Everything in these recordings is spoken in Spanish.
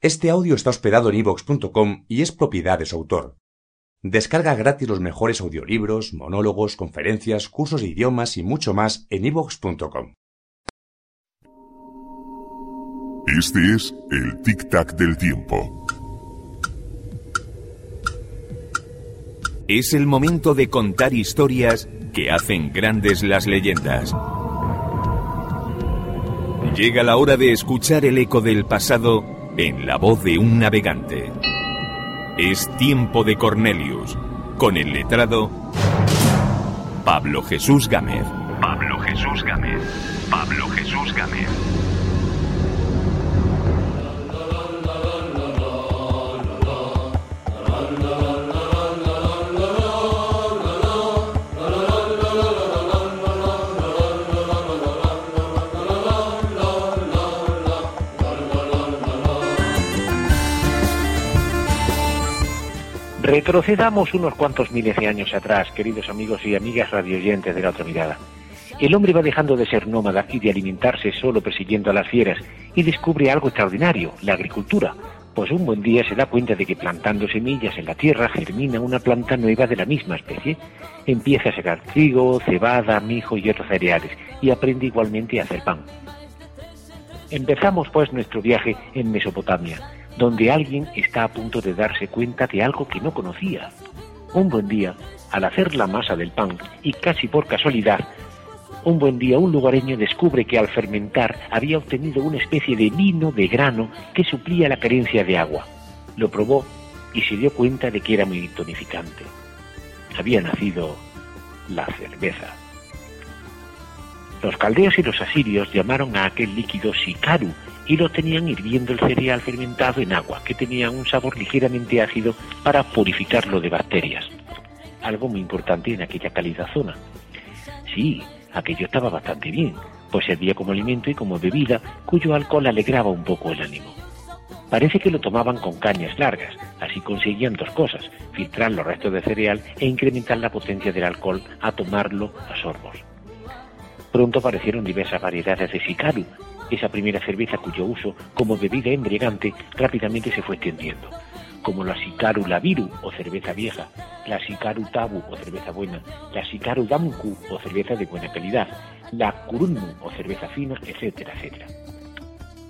Este audio está hospedado en ivox.com y es propiedad de su autor. Descarga gratis los mejores audiolibros, monólogos, conferencias, cursos de idiomas y mucho más en ivox.com. Este es el tic-tac del tiempo. Es el momento de contar historias que hacen grandes las leyendas. Llega la hora de escuchar el eco del pasado en la voz de un navegante. Es tiempo de Cornelius, con el letrado Pablo Jesús Gámez. Pablo Jesús Gámez. Pablo Jesús Gámez. Retrocedamos unos cuantos miles de años atrás, queridos amigos y amigas radioyentes de la otra mirada. El hombre va dejando de ser nómada y de alimentarse solo persiguiendo a las fieras y descubre algo extraordinario, la agricultura. Pues un buen día se da cuenta de que plantando semillas en la tierra germina una planta nueva de la misma especie. Empieza a secar trigo, cebada, mijo y otros cereales y aprende igualmente a hacer pan. Empezamos pues nuestro viaje en Mesopotamia, donde alguien está a punto de darse cuenta de algo que no conocía. Un buen día, al hacer la masa del pan, y casi por casualidad, un buen día un lugareño descubre que al fermentar había obtenido una especie de vino de grano que suplía la carencia de agua. Lo probó y se dio cuenta de que era muy tonificante. Había nacido la cerveza. Los caldeos y los asirios llamaron a aquel líquido sicaru y lo tenían hirviendo el cereal fermentado en agua, que tenía un sabor ligeramente ácido para purificarlo de bacterias. Algo muy importante en aquella cálida zona. Sí, aquello estaba bastante bien, pues servía como alimento y como bebida, cuyo alcohol alegraba un poco el ánimo. Parece que lo tomaban con cañas largas, así conseguían dos cosas, filtrar los restos de cereal e incrementar la potencia del alcohol a tomarlo a sorbos. Pronto aparecieron diversas variedades de sicaru, esa primera cerveza cuyo uso como bebida embriagante rápidamente se fue extendiendo, como la Sicaru Laviru o cerveza vieja, la Sicaru Tabu o cerveza buena, la Sicaru Damku o cerveza de buena calidad, la Kurunmu o cerveza fina, etcétera, etcétera.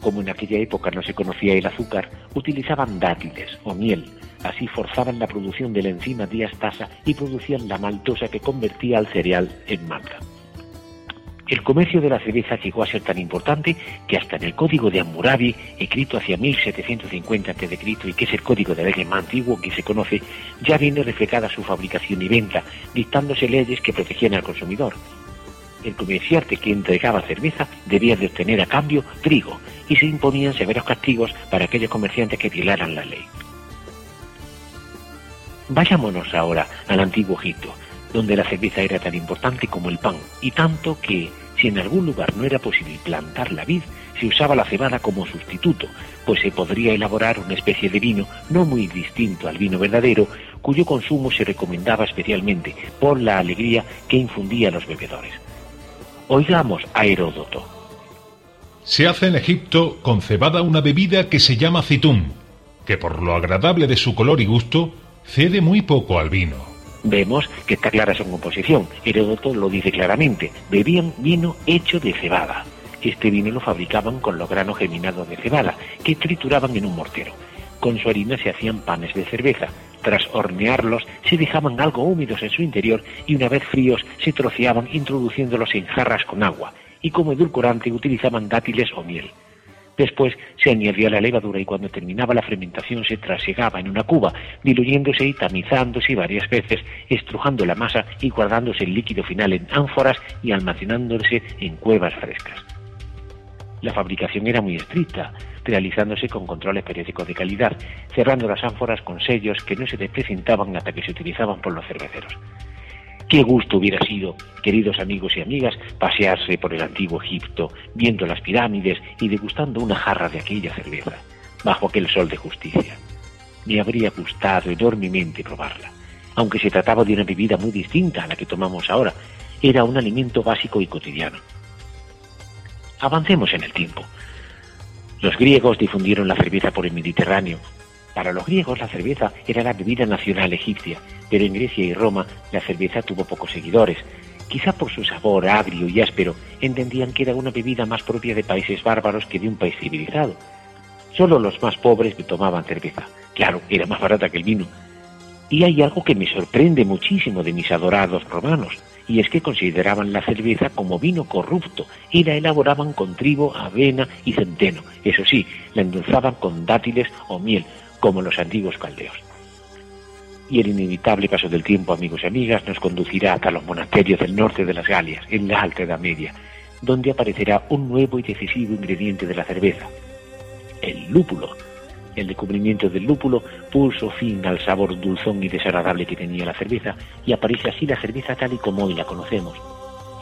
Como en aquella época no se conocía el azúcar, utilizaban dátiles o miel, así forzaban la producción de la enzima diastasa y producían la maltosa que convertía al cereal en malta. El comercio de la cerveza llegó a ser tan importante que hasta en el código de Hammurabi, escrito hacia 1750 a.C., y que es el código de ley más antiguo que se conoce, ya viene reflejada su fabricación y venta, dictándose leyes que protegían al consumidor. El comerciante que entregaba cerveza debía de obtener a cambio trigo y se imponían severos castigos para aquellos comerciantes que violaran la ley. Vayámonos ahora al antiguo Egipto, donde la cerveza era tan importante como el pan, y tanto que, si en algún lugar no era posible plantar la vid, se usaba la cebada como sustituto, pues se podría elaborar una especie de vino no muy distinto al vino verdadero, cuyo consumo se recomendaba especialmente por la alegría que infundía a los bebedores. Oigamos a Heródoto. Se hace en Egipto con cebada una bebida que se llama citún, que por lo agradable de su color y gusto cede muy poco al vino vemos que está clara su composición. Heródoto lo dice claramente. Bebían vino hecho de cebada. Este vino lo fabricaban con los granos germinados de cebada, que trituraban en un mortero. Con su harina se hacían panes de cerveza. Tras hornearlos, se dejaban algo húmedos en su interior y una vez fríos se troceaban introduciéndolos en jarras con agua. Y como edulcorante utilizaban dátiles o miel. Después se añadía la levadura y cuando terminaba la fermentación se trasegaba en una cuba, diluyéndose y tamizándose varias veces, estrujando la masa y guardándose el líquido final en ánforas y almacenándose en cuevas frescas. La fabricación era muy estricta, realizándose con controles periódicos de calidad, cerrando las ánforas con sellos que no se desprecintaban hasta que se utilizaban por los cerveceros. Qué gusto hubiera sido, queridos amigos y amigas, pasearse por el antiguo Egipto, viendo las pirámides y degustando una jarra de aquella cerveza, bajo aquel sol de justicia. Me habría gustado enormemente probarla, aunque se trataba de una bebida muy distinta a la que tomamos ahora, era un alimento básico y cotidiano. Avancemos en el tiempo. Los griegos difundieron la cerveza por el Mediterráneo. Para los griegos la cerveza era la bebida nacional egipcia, pero en Grecia y Roma la cerveza tuvo pocos seguidores. Quizá por su sabor agrio y áspero, entendían que era una bebida más propia de países bárbaros que de un país civilizado. Solo los más pobres tomaban cerveza. Claro, era más barata que el vino. Y hay algo que me sorprende muchísimo de mis adorados romanos y es que consideraban la cerveza como vino corrupto y la elaboraban con trigo, avena y centeno. Eso sí, la endulzaban con dátiles o miel, como los antiguos caldeos. Y el inevitable paso del tiempo, amigos y amigas, nos conducirá hasta los monasterios del norte de las Galias, en la Alta Edad Media, donde aparecerá un nuevo y decisivo ingrediente de la cerveza, el lúpulo, el descubrimiento del lúpulo puso fin al sabor dulzón y desagradable que tenía la cerveza y aparece así la cerveza tal y como hoy la conocemos.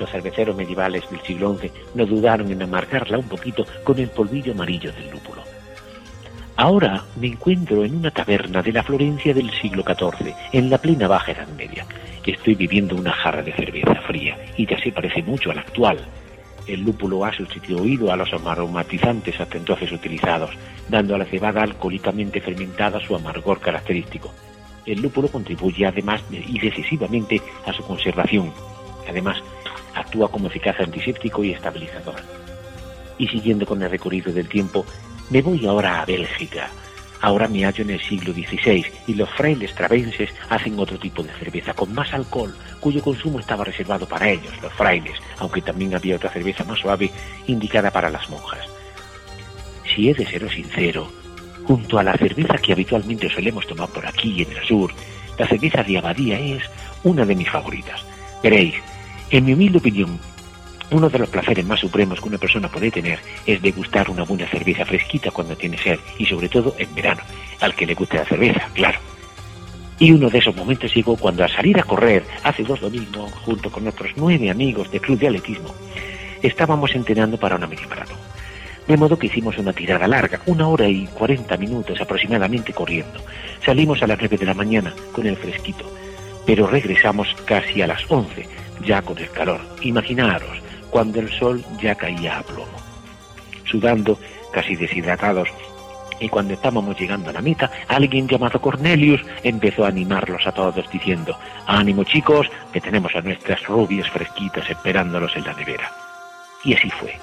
Los cerveceros medievales del siglo XI no dudaron en amargarla un poquito con el polvillo amarillo del lúpulo. Ahora me encuentro en una taberna de la Florencia del siglo XIV, en la plena Baja Edad Media. Estoy viviendo una jarra de cerveza fría y ya se parece mucho a la actual. El lúpulo ha sustituido a los aromatizantes hasta entonces utilizados, dando a la cebada alcohólicamente fermentada su amargor característico. El lúpulo contribuye además y decisivamente a su conservación. Además, actúa como eficaz antiséptico y estabilizador. Y siguiendo con el recorrido del tiempo, me voy ahora a Bélgica, Ahora me hallo en el siglo XVI y los frailes travenses hacen otro tipo de cerveza con más alcohol, cuyo consumo estaba reservado para ellos, los frailes, aunque también había otra cerveza más suave indicada para las monjas. Si he de seros sincero, junto a la cerveza que habitualmente solemos tomar por aquí en el sur, la cerveza de Abadía es una de mis favoritas. Veréis, en mi humilde opinión, uno de los placeres más supremos que una persona puede tener es degustar una buena cerveza fresquita cuando tiene sed y sobre todo en verano, al que le guste la cerveza, claro. Y uno de esos momentos llegó cuando al salir a correr hace dos domingos junto con otros nueve amigos del club de atletismo, estábamos entrenando para una media maratón. De modo que hicimos una tirada larga, una hora y cuarenta minutos aproximadamente corriendo. Salimos a las nueve de la mañana con el fresquito, pero regresamos casi a las once, ya con el calor. Imaginaros, cuando el sol ya caía a plomo. Sudando, casi deshidratados, y cuando estábamos llegando a la meta, alguien llamado Cornelius empezó a animarlos a todos diciendo, ánimo chicos, que tenemos a nuestras rubias fresquitas esperándolos en la nevera. Y así fue.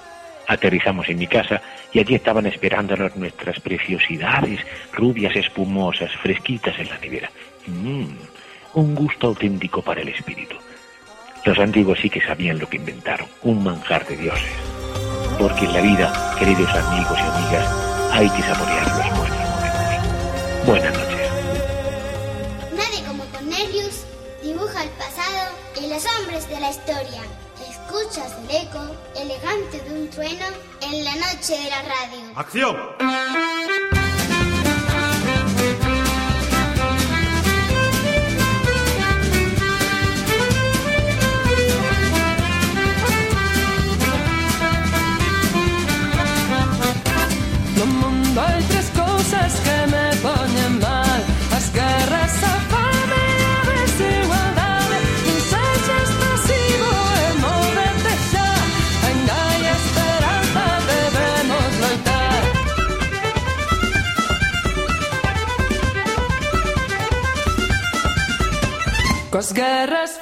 Aterrizamos en mi casa y allí estaban esperándonos nuestras preciosidades, rubias espumosas, fresquitas en la nevera. Mmm, un gusto auténtico para el espíritu. Los antiguos sí que sabían lo que inventaron, un manjar de dioses. Porque en la vida, queridos amigos y amigas, hay que saborear los buenos momentos. Buenas noches. Nadie como Cornelius dibuja el pasado y los hombres de la historia. Escuchas el eco elegante de un trueno en la noche de la radio. ¡Acción! Cause guerras